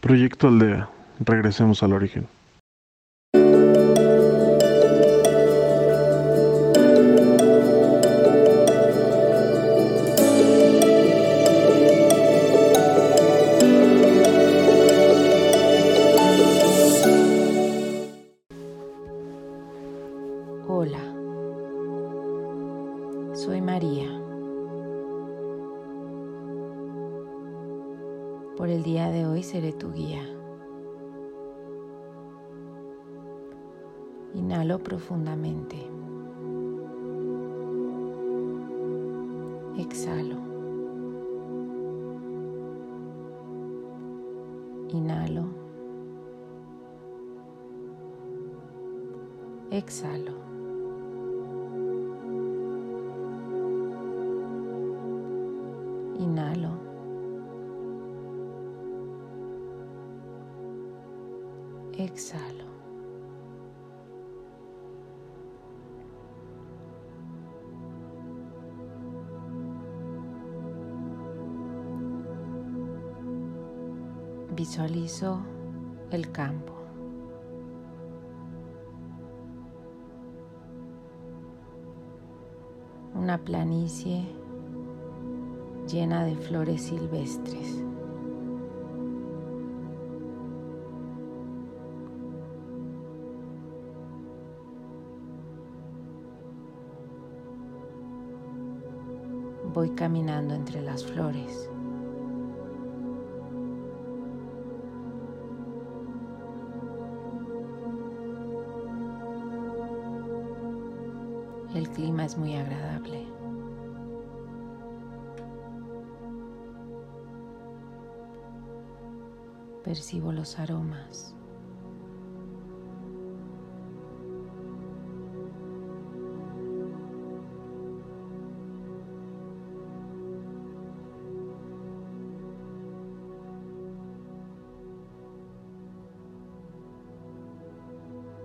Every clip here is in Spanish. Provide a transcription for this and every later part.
Proyecto Aldea. Regresemos al origen. Inhalo profundamente. Exhalo. Inhalo. Exhalo. Inhalo. Exhalo. Visualizo el campo. Una planicie llena de flores silvestres. Voy caminando entre las flores. Clima es muy agradable. Percibo los aromas.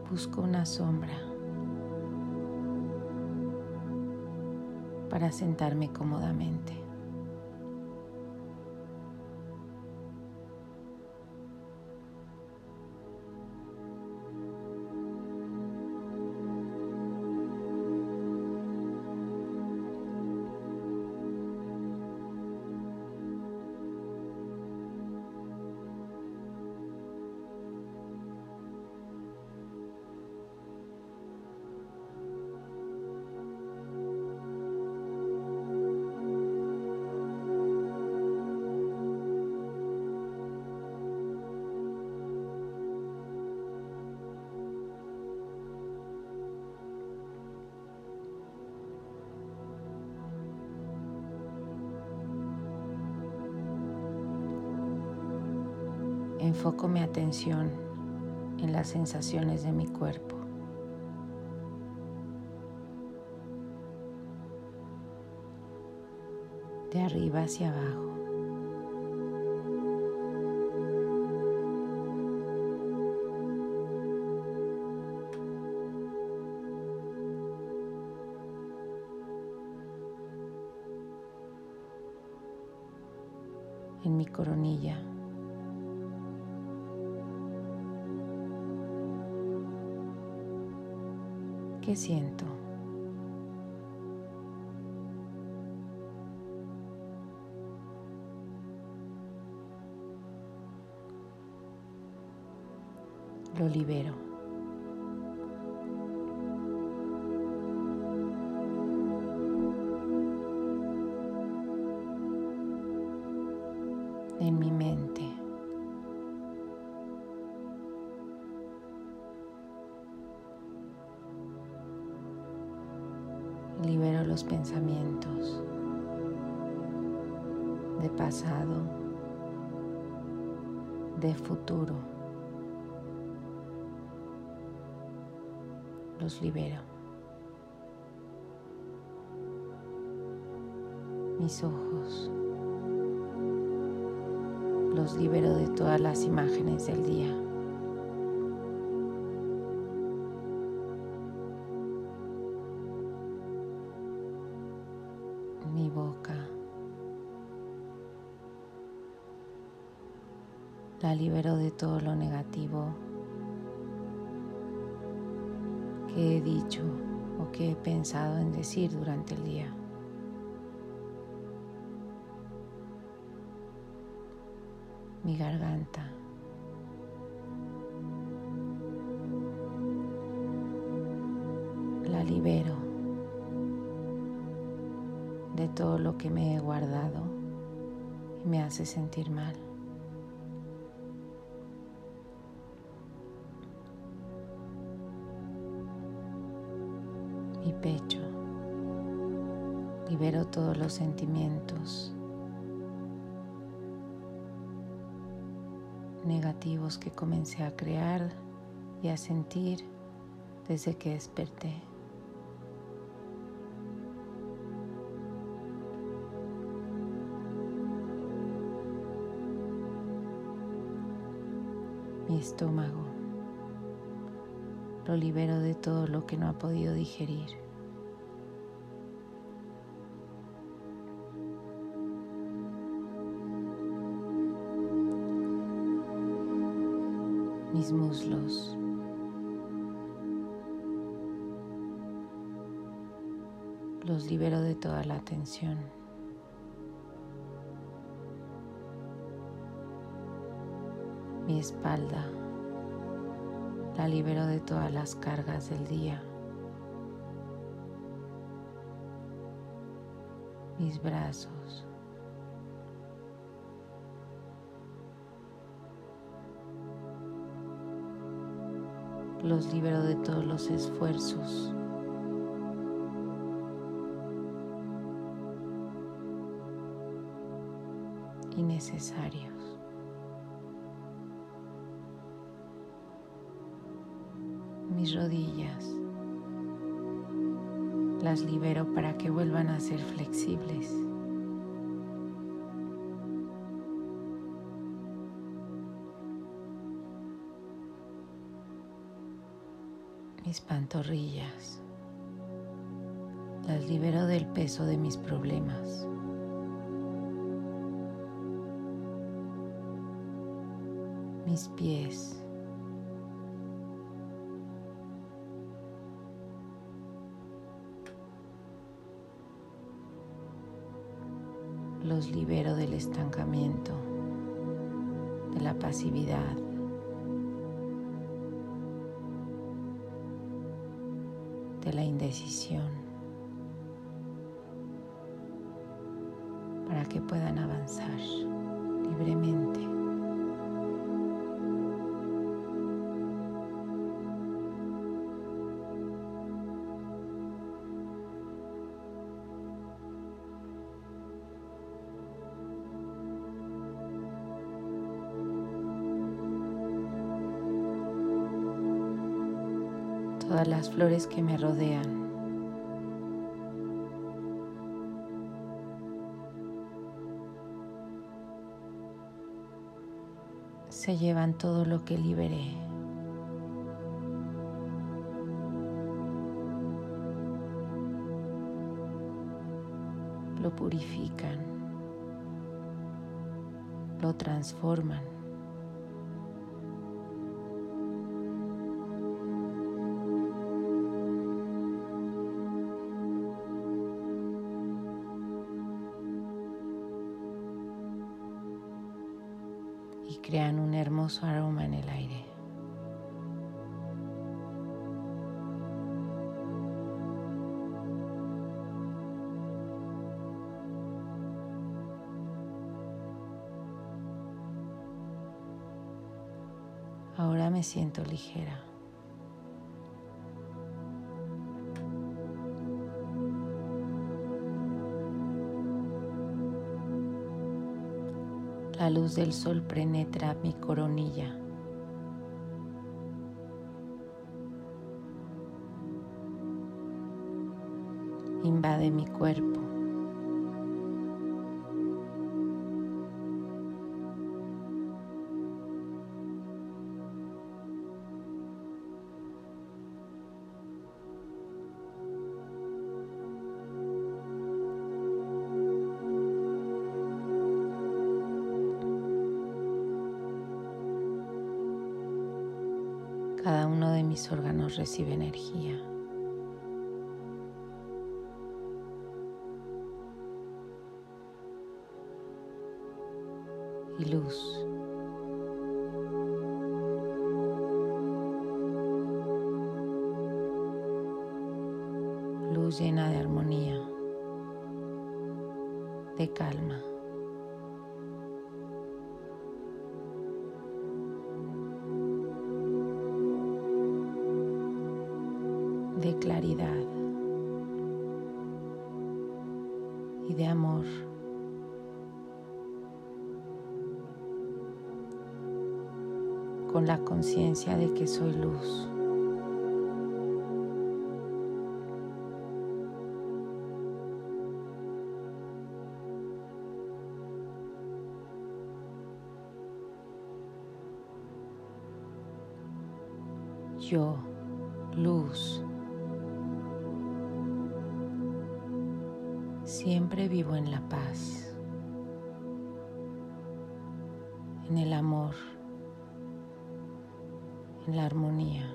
Busco una sombra para sentarme cómodamente. Enfoco mi atención en las sensaciones de mi cuerpo. De arriba hacia abajo. ¿Qué siento? Lo libero. Libero los pensamientos de pasado, de futuro. Los libero. Mis ojos. Los libero de todas las imágenes del día. Mi boca, la libero de todo lo negativo que he dicho o que he pensado en decir durante el día. Mi garganta. La libero de todo lo que me he guardado y me hace sentir mal. Mi pecho. Libero todos los sentimientos negativos que comencé a crear y a sentir desde que desperté. Mi estómago lo libero de todo lo que no ha podido digerir. Mis muslos. Los libero de toda la tensión. Mi espalda la libero de todas las cargas del día. Mis brazos. Los libero de todos los esfuerzos. innecesarios. Mis rodillas. Las libero para que vuelvan a ser flexibles. Mis pantorrillas. Las libero del peso de mis problemas. Mis pies. Los libero del estancamiento, de la pasividad. de la indecisión para que puedan avanzar libremente. Todas las flores que me rodean. Se llevan todo lo que liberé. Lo purifican, lo transforman. Ahora me siento ligera. La luz del sol penetra mi coronilla. Invade mi cuerpo. Mis órganos recibe energía. Y luz. Luz llena de armonía, de calma. De que soy luz. Yo, luz. Armonía.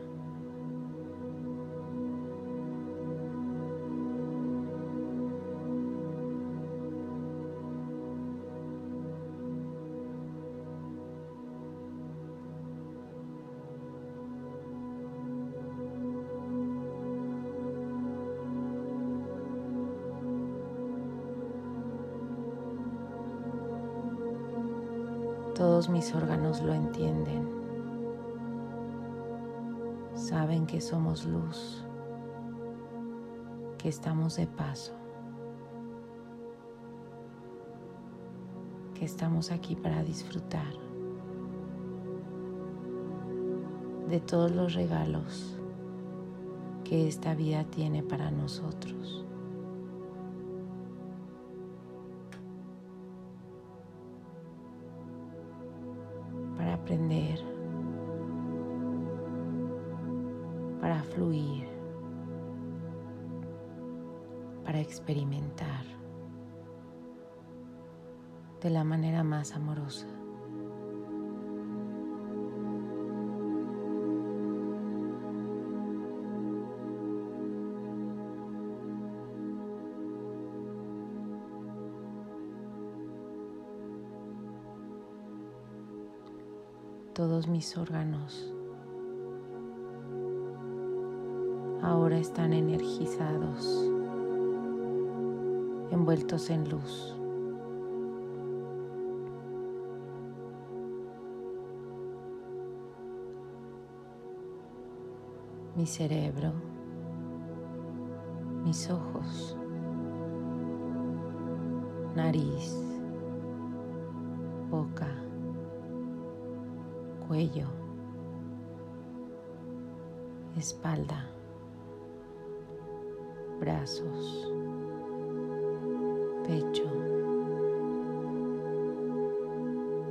Todos mis órganos lo entienden. Saben que somos luz, que estamos de paso, que estamos aquí para disfrutar de todos los regalos que esta vida tiene para nosotros. para aprender, para experimentar de la manera más amorosa. todos mis órganos ahora están energizados, envueltos en luz. Mi cerebro, mis ojos, nariz, boca, cuello, espalda, brazos, pecho,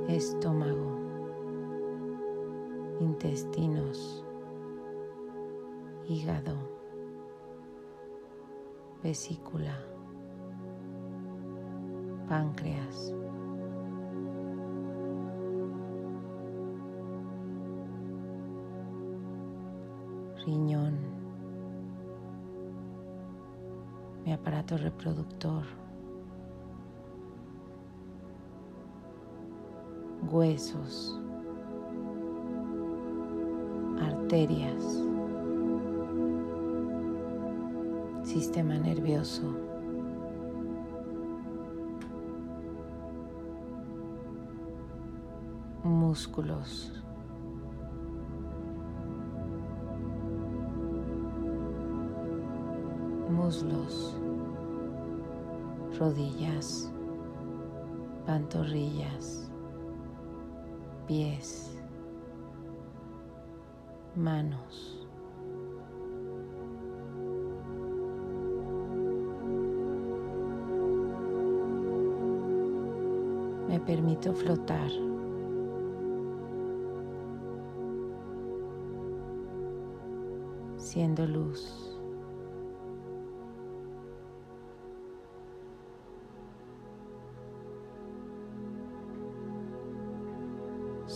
estómago, intestinos, hígado, vesícula, páncreas. riñón, mi aparato reproductor, huesos, arterias, sistema nervioso. músculos, rodillas, pantorrillas, pies, manos. Me permito flotar. Siendo luz.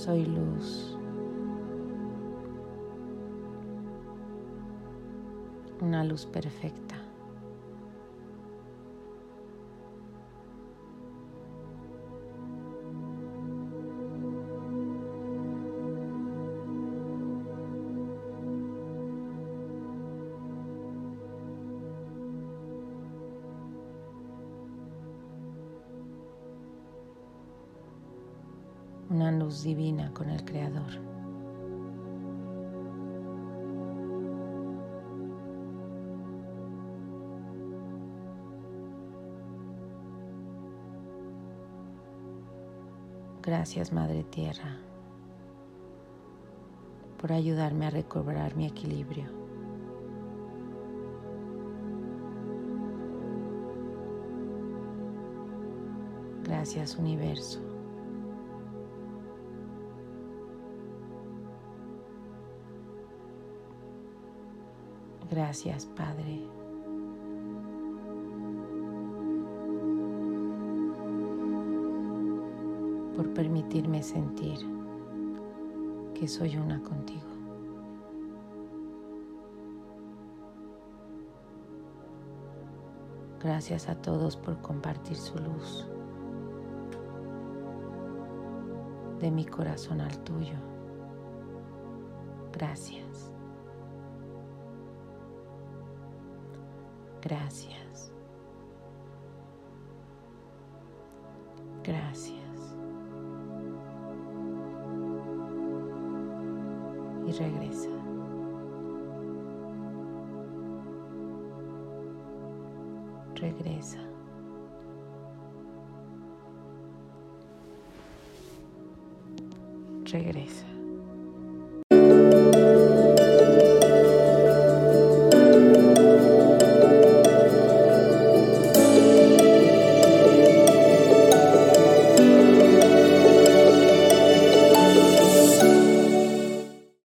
soy luz. Una luz perfecta. Una luz divina con el Creador. Gracias Madre Tierra por ayudarme a recobrar mi equilibrio. Gracias universo. Gracias Padre. por permitirme sentir que soy una contigo. Gracias a todos por compartir su luz de mi corazón al tuyo. Gracias. Gracias. Gracias. Y regresa. Regresa. Regresa.